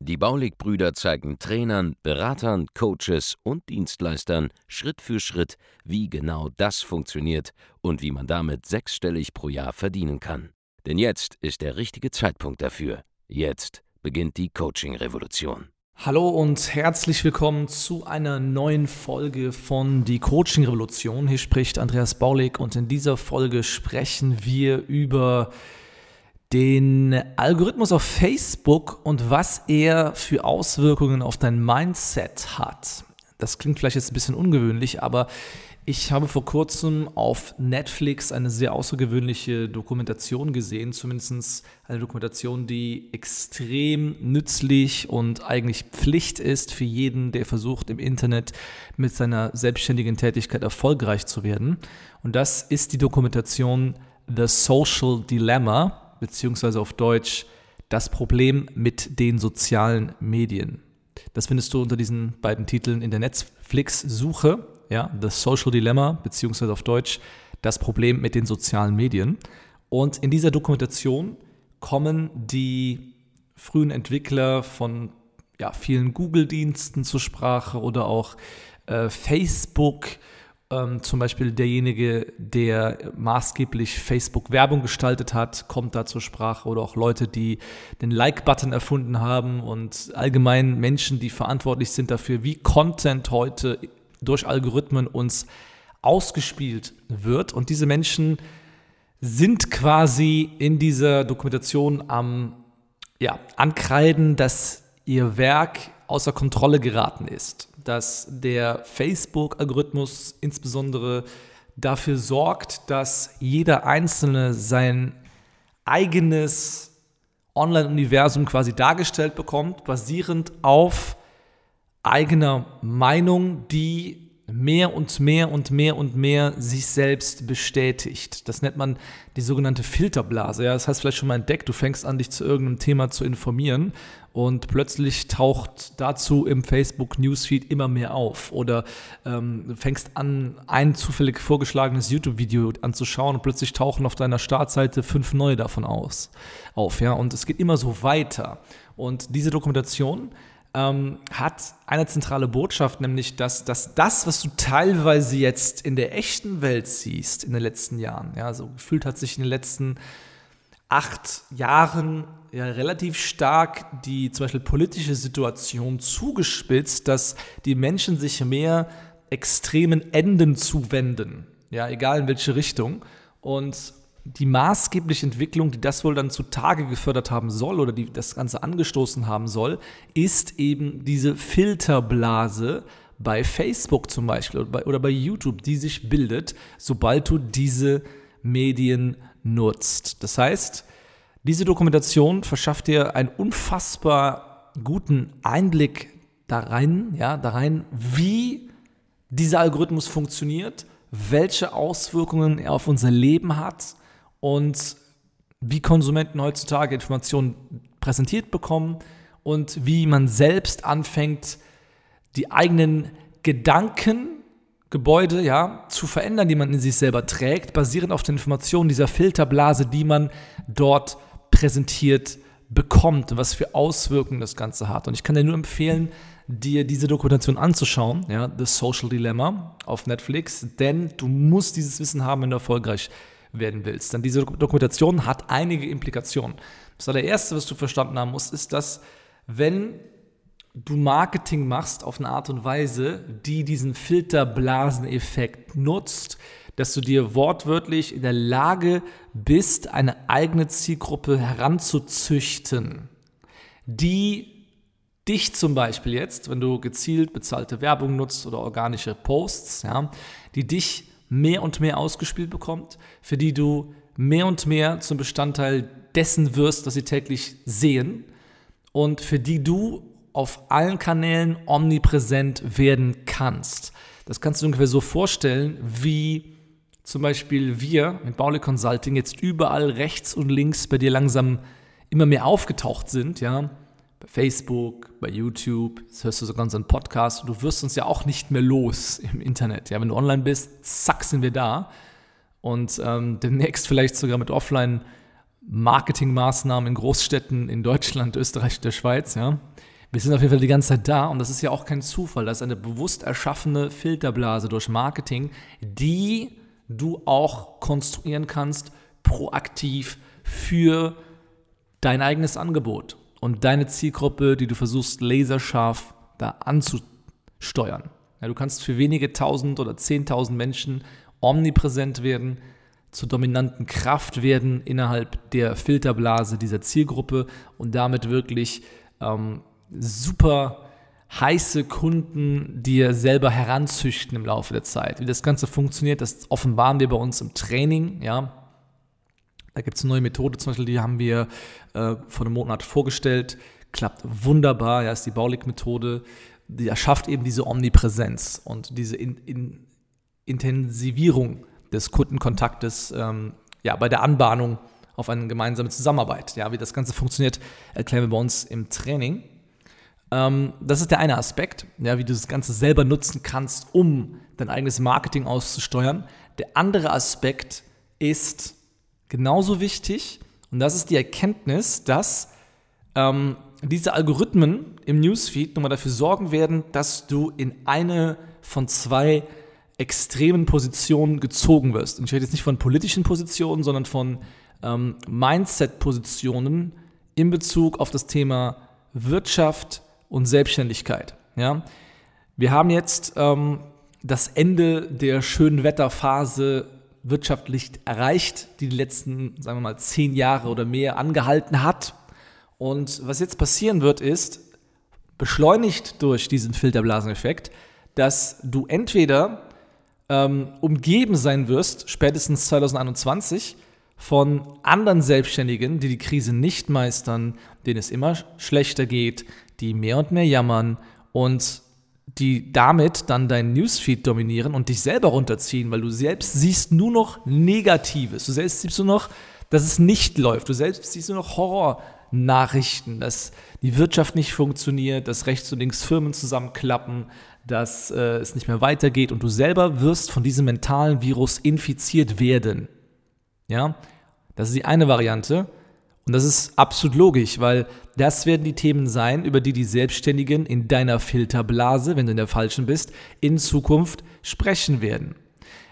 Die Baulig-Brüder zeigen Trainern, Beratern, Coaches und Dienstleistern Schritt für Schritt, wie genau das funktioniert und wie man damit sechsstellig pro Jahr verdienen kann. Denn jetzt ist der richtige Zeitpunkt dafür. Jetzt beginnt die Coaching-Revolution. Hallo und herzlich willkommen zu einer neuen Folge von Die Coaching Revolution. Hier spricht Andreas Baulig und in dieser Folge sprechen wir über den Algorithmus auf Facebook und was er für Auswirkungen auf dein Mindset hat. Das klingt vielleicht jetzt ein bisschen ungewöhnlich, aber ich habe vor kurzem auf Netflix eine sehr außergewöhnliche Dokumentation gesehen, zumindest eine Dokumentation, die extrem nützlich und eigentlich Pflicht ist für jeden, der versucht, im Internet mit seiner selbstständigen Tätigkeit erfolgreich zu werden. Und das ist die Dokumentation The Social Dilemma beziehungsweise auf Deutsch das Problem mit den sozialen Medien. Das findest du unter diesen beiden Titeln in der Netflix-Suche, ja, The Social Dilemma, beziehungsweise auf Deutsch das Problem mit den sozialen Medien. Und in dieser Dokumentation kommen die frühen Entwickler von ja, vielen Google-Diensten zur Sprache oder auch äh, Facebook, ähm, zum Beispiel derjenige, der maßgeblich Facebook-Werbung gestaltet hat, kommt da zur Sprache oder auch Leute, die den Like-Button erfunden haben und allgemein Menschen, die verantwortlich sind dafür, wie Content heute durch Algorithmen uns ausgespielt wird. Und diese Menschen sind quasi in dieser Dokumentation am ja, Ankreiden, dass ihr Werk außer Kontrolle geraten ist dass der Facebook-Algorithmus insbesondere dafür sorgt, dass jeder Einzelne sein eigenes Online-Universum quasi dargestellt bekommt, basierend auf eigener Meinung, die mehr und mehr und mehr und mehr sich selbst bestätigt. Das nennt man die sogenannte Filterblase. Ja, das heißt vielleicht schon mal entdeckt, du fängst an, dich zu irgendeinem Thema zu informieren und plötzlich taucht dazu im Facebook Newsfeed immer mehr auf oder ähm, fängst an, ein zufällig vorgeschlagenes YouTube-Video anzuschauen und plötzlich tauchen auf deiner Startseite fünf neue davon aus, auf. Ja, und es geht immer so weiter. Und diese Dokumentation ähm, hat eine zentrale Botschaft, nämlich dass, dass das, was du teilweise jetzt in der echten Welt siehst in den letzten Jahren, ja, so gefühlt hat sich in den letzten acht Jahren ja relativ stark die zum Beispiel politische Situation zugespitzt, dass die Menschen sich mehr extremen Enden zuwenden, ja, egal in welche Richtung. Und die maßgebliche Entwicklung, die das wohl dann zutage gefördert haben soll oder die das Ganze angestoßen haben soll, ist eben diese Filterblase bei Facebook zum Beispiel oder bei, oder bei YouTube, die sich bildet, sobald du diese Medien nutzt. Das heißt, diese Dokumentation verschafft dir einen unfassbar guten Einblick da rein, ja, da rein, wie dieser Algorithmus funktioniert, welche Auswirkungen er auf unser Leben hat und wie Konsumenten heutzutage Informationen präsentiert bekommen und wie man selbst anfängt, die eigenen Gedankengebäude ja, zu verändern, die man in sich selber trägt, basierend auf den Informationen dieser Filterblase, die man dort präsentiert bekommt, was für Auswirkungen das Ganze hat. Und ich kann dir nur empfehlen, dir diese Dokumentation anzuschauen, ja, The Social Dilemma auf Netflix, denn du musst dieses Wissen haben, wenn du erfolgreich werden willst. Denn diese Dokumentation hat einige Implikationen. Das allererste, was du verstanden haben musst, ist, dass wenn du Marketing machst auf eine Art und Weise, die diesen Filterblaseneffekt nutzt, dass du dir wortwörtlich in der Lage bist, eine eigene Zielgruppe heranzuzüchten, die dich zum Beispiel jetzt, wenn du gezielt bezahlte Werbung nutzt oder organische Posts, ja, die dich mehr und mehr ausgespielt bekommt, für die du mehr und mehr zum Bestandteil dessen wirst, was sie täglich sehen und für die du auf allen Kanälen omnipräsent werden kannst. Das kannst du ungefähr so vorstellen wie zum Beispiel wir mit Baule Consulting jetzt überall rechts und links bei dir langsam immer mehr aufgetaucht sind, ja, bei Facebook, bei YouTube, jetzt hörst du sogar unseren Podcast und du wirst uns ja auch nicht mehr los im Internet. Ja, wenn du online bist, zack, sind wir da. Und ähm, demnächst vielleicht sogar mit Offline-Marketing-Maßnahmen in Großstädten in Deutschland, Österreich der Schweiz, ja. Wir sind auf jeden Fall die ganze Zeit da und das ist ja auch kein Zufall. Das ist eine bewusst erschaffene Filterblase durch Marketing, die du auch konstruieren kannst, proaktiv für dein eigenes Angebot und deine Zielgruppe, die du versuchst laserscharf da anzusteuern. Ja, du kannst für wenige tausend oder zehntausend Menschen omnipräsent werden, zur dominanten Kraft werden innerhalb der Filterblase dieser Zielgruppe und damit wirklich ähm, super heiße Kunden dir selber heranzüchten im Laufe der Zeit. Wie das Ganze funktioniert, das offenbaren wir bei uns im Training, ja, da gibt es eine neue Methode, zum Beispiel, die haben wir äh, vor einem Monat vorgestellt. Klappt wunderbar, ja, ist die Baulig-Methode. Die erschafft eben diese Omnipräsenz und diese in, in Intensivierung des Kundenkontaktes ähm, ja, bei der Anbahnung auf eine gemeinsame Zusammenarbeit. Ja, wie das Ganze funktioniert, erklären wir bei uns im Training. Ähm, das ist der eine Aspekt, ja, wie du das Ganze selber nutzen kannst, um dein eigenes Marketing auszusteuern. Der andere Aspekt ist, genauso wichtig und das ist die Erkenntnis, dass ähm, diese Algorithmen im Newsfeed nochmal dafür sorgen werden, dass du in eine von zwei extremen Positionen gezogen wirst. Und ich rede jetzt nicht von politischen Positionen, sondern von ähm, Mindset-Positionen in Bezug auf das Thema Wirtschaft und Selbstständigkeit. Ja? Wir haben jetzt ähm, das Ende der schönen Wetterphase wirtschaftlich erreicht, die die letzten, sagen wir mal, zehn Jahre oder mehr angehalten hat. Und was jetzt passieren wird, ist, beschleunigt durch diesen Filterblaseneffekt, dass du entweder ähm, umgeben sein wirst, spätestens 2021, von anderen Selbstständigen, die die Krise nicht meistern, denen es immer schlechter geht, die mehr und mehr jammern und die damit dann deinen Newsfeed dominieren und dich selber runterziehen, weil du selbst siehst nur noch Negatives. Du selbst siehst nur noch, dass es nicht läuft. Du selbst siehst nur noch Horrornachrichten, dass die Wirtschaft nicht funktioniert, dass rechts und links Firmen zusammenklappen, dass äh, es nicht mehr weitergeht und du selber wirst von diesem mentalen Virus infiziert werden. Ja, das ist die eine Variante. Und das ist absolut logisch, weil das werden die Themen sein, über die die Selbstständigen in deiner Filterblase, wenn du in der falschen bist, in Zukunft sprechen werden.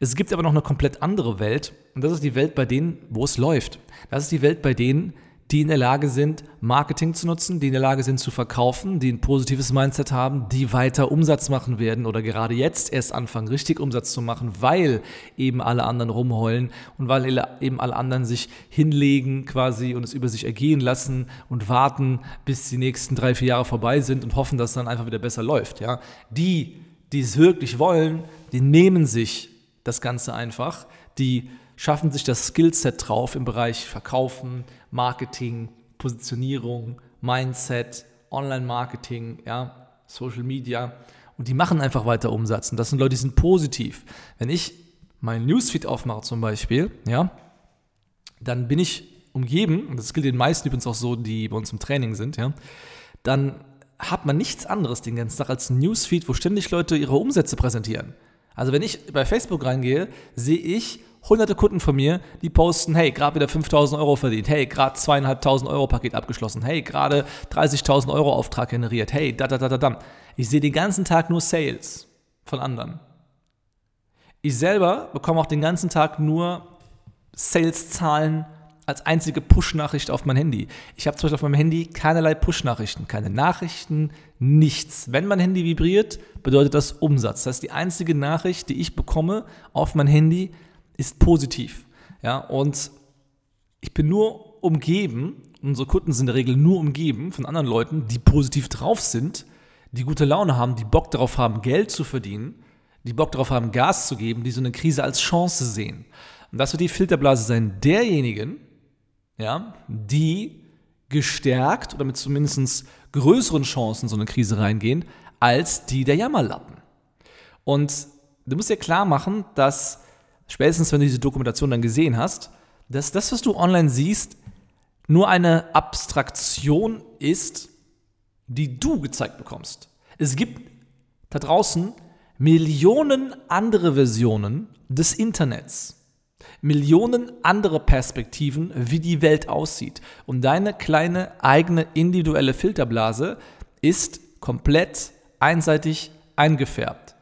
Es gibt aber noch eine komplett andere Welt und das ist die Welt bei denen, wo es läuft. Das ist die Welt bei denen, die in der Lage sind, Marketing zu nutzen, die in der Lage sind zu verkaufen, die ein positives Mindset haben, die weiter Umsatz machen werden oder gerade jetzt erst anfangen, richtig Umsatz zu machen, weil eben alle anderen rumheulen und weil eben alle anderen sich hinlegen quasi und es über sich ergehen lassen und warten, bis die nächsten drei, vier Jahre vorbei sind und hoffen, dass es dann einfach wieder besser läuft. Ja? Die, die es wirklich wollen, die nehmen sich das Ganze einfach, die schaffen sich das Skillset drauf im Bereich Verkaufen, Marketing, Positionierung, Mindset, Online-Marketing, ja, Social Media. Und die machen einfach weiter Umsatz. Und das sind Leute, die sind positiv. Wenn ich meinen Newsfeed aufmache zum Beispiel, ja, dann bin ich umgeben, und das gilt den meisten übrigens auch so, die bei uns im Training sind, ja, dann hat man nichts anderes den ganzen Tag als ein Newsfeed, wo ständig Leute ihre Umsätze präsentieren. Also wenn ich bei Facebook reingehe, sehe ich hunderte Kunden von mir, die posten, hey, gerade wieder 5000 Euro verdient, hey, gerade zweieinhalbtausend Euro Paket abgeschlossen, hey, gerade 30.000 Euro Auftrag generiert, hey, da, da, da, da, da. Ich sehe den ganzen Tag nur Sales von anderen. Ich selber bekomme auch den ganzen Tag nur Sales-Zahlen als einzige Push-Nachricht auf mein Handy. Ich habe zum Beispiel auf meinem Handy keinerlei Push-Nachrichten, keine Nachrichten, nichts. Wenn mein Handy vibriert, bedeutet das Umsatz. Das heißt, die einzige Nachricht, die ich bekomme auf mein Handy, ist positiv. Ja, und ich bin nur umgeben, unsere Kunden sind in der Regel nur umgeben von anderen Leuten, die positiv drauf sind, die gute Laune haben, die Bock darauf haben, Geld zu verdienen, die Bock darauf haben, Gas zu geben, die so eine Krise als Chance sehen. Und das wird die Filterblase sein derjenigen, ja, die gestärkt oder mit zumindest größeren Chancen so eine Krise reingehen, als die der Jammerlappen. Und du musst dir klar machen, dass spätestens wenn du diese Dokumentation dann gesehen hast, dass das, was du online siehst, nur eine Abstraktion ist, die du gezeigt bekommst. Es gibt da draußen Millionen andere Versionen des Internets. Millionen andere Perspektiven, wie die Welt aussieht. Und deine kleine eigene individuelle Filterblase ist komplett einseitig eingefärbt.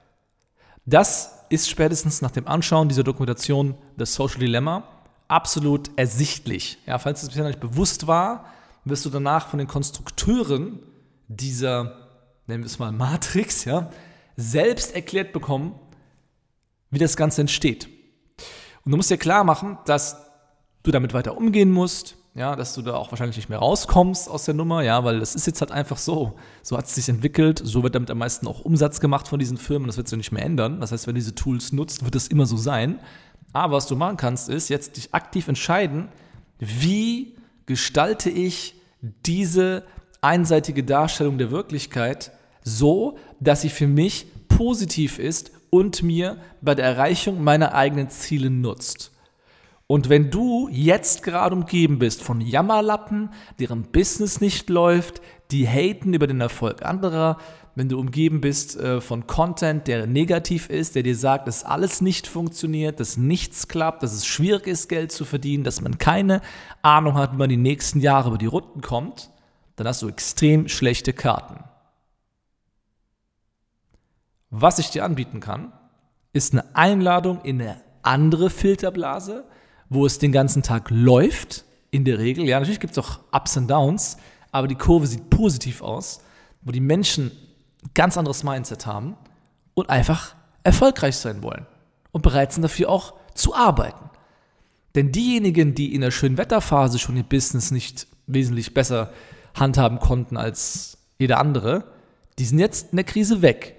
Das ist spätestens nach dem Anschauen dieser Dokumentation das Social Dilemma absolut ersichtlich. Ja, falls es bisher nicht bewusst war, wirst du danach von den Konstrukteuren dieser, nennen wir es mal Matrix, ja, selbst erklärt bekommen, wie das Ganze entsteht. Und du musst dir klar machen, dass du damit weiter umgehen musst, ja, dass du da auch wahrscheinlich nicht mehr rauskommst aus der Nummer, ja, weil das ist jetzt halt einfach so. So hat es sich entwickelt, so wird damit am meisten auch Umsatz gemacht von diesen Firmen, das wird sich nicht mehr ändern. Das heißt, wenn du diese Tools nutzt, wird das immer so sein. Aber was du machen kannst, ist jetzt dich aktiv entscheiden, wie gestalte ich diese einseitige Darstellung der Wirklichkeit so, dass sie für mich positiv ist und mir bei der Erreichung meiner eigenen Ziele nutzt. Und wenn du jetzt gerade umgeben bist von Jammerlappen, deren Business nicht läuft, die haten über den Erfolg anderer, wenn du umgeben bist äh, von Content, der negativ ist, der dir sagt, dass alles nicht funktioniert, dass nichts klappt, dass es schwierig ist, Geld zu verdienen, dass man keine Ahnung hat, wie man die nächsten Jahre über die Runden kommt, dann hast du extrem schlechte Karten. Was ich dir anbieten kann, ist eine Einladung in eine andere Filterblase, wo es den ganzen Tag läuft, in der Regel. Ja, natürlich gibt es auch Ups und Downs, aber die Kurve sieht positiv aus, wo die Menschen ein ganz anderes Mindset haben und einfach erfolgreich sein wollen und bereit sind dafür auch zu arbeiten. Denn diejenigen, die in der schönen Wetterphase schon ihr Business nicht wesentlich besser handhaben konnten als jeder andere, die sind jetzt in der Krise weg.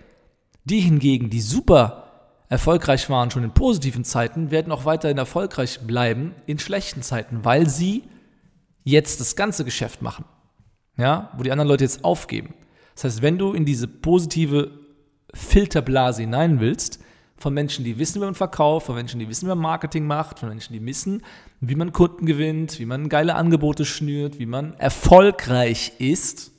Die hingegen, die super erfolgreich waren schon in positiven Zeiten, werden auch weiterhin erfolgreich bleiben in schlechten Zeiten, weil sie jetzt das ganze Geschäft machen. Ja, wo die anderen Leute jetzt aufgeben. Das heißt, wenn du in diese positive Filterblase hinein willst, von Menschen, die wissen, wie man verkauft, von Menschen, die wissen, wie man Marketing macht, von Menschen, die wissen, wie man Kunden gewinnt, wie man geile Angebote schnürt, wie man erfolgreich ist,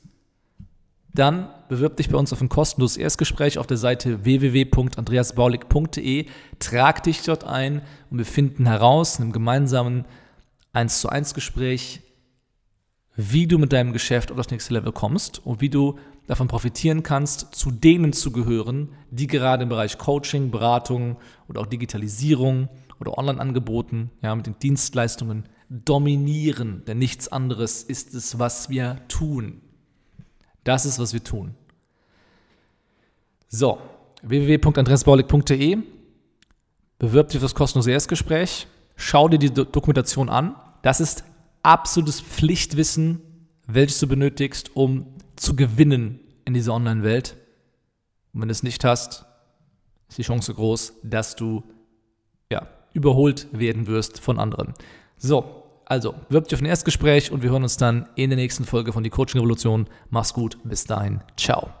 dann bewirb dich bei uns auf ein kostenloses Erstgespräch auf der Seite www.andreasbaulig.de, trag dich dort ein und wir finden heraus in einem gemeinsamen 1 zu 1 Gespräch, wie du mit deinem Geschäft auf das nächste Level kommst und wie du davon profitieren kannst, zu denen zu gehören, die gerade im Bereich Coaching, Beratung oder auch Digitalisierung oder Online-Angeboten, ja, mit den Dienstleistungen dominieren. Denn nichts anderes ist es, was wir tun. Das ist, was wir tun. So, www.andreasbaulig.de. Bewirb dich für das kostenlose Erstgespräch. Schau dir die Dokumentation an. Das ist absolutes Pflichtwissen, welches du benötigst, um zu gewinnen in dieser Online-Welt. Und wenn du es nicht hast, ist die Chance groß, dass du ja, überholt werden wirst von anderen. So, also, wirb dich auf ein Erstgespräch und wir hören uns dann in der nächsten Folge von Die Coaching Revolution. Mach's gut, bis dahin, ciao.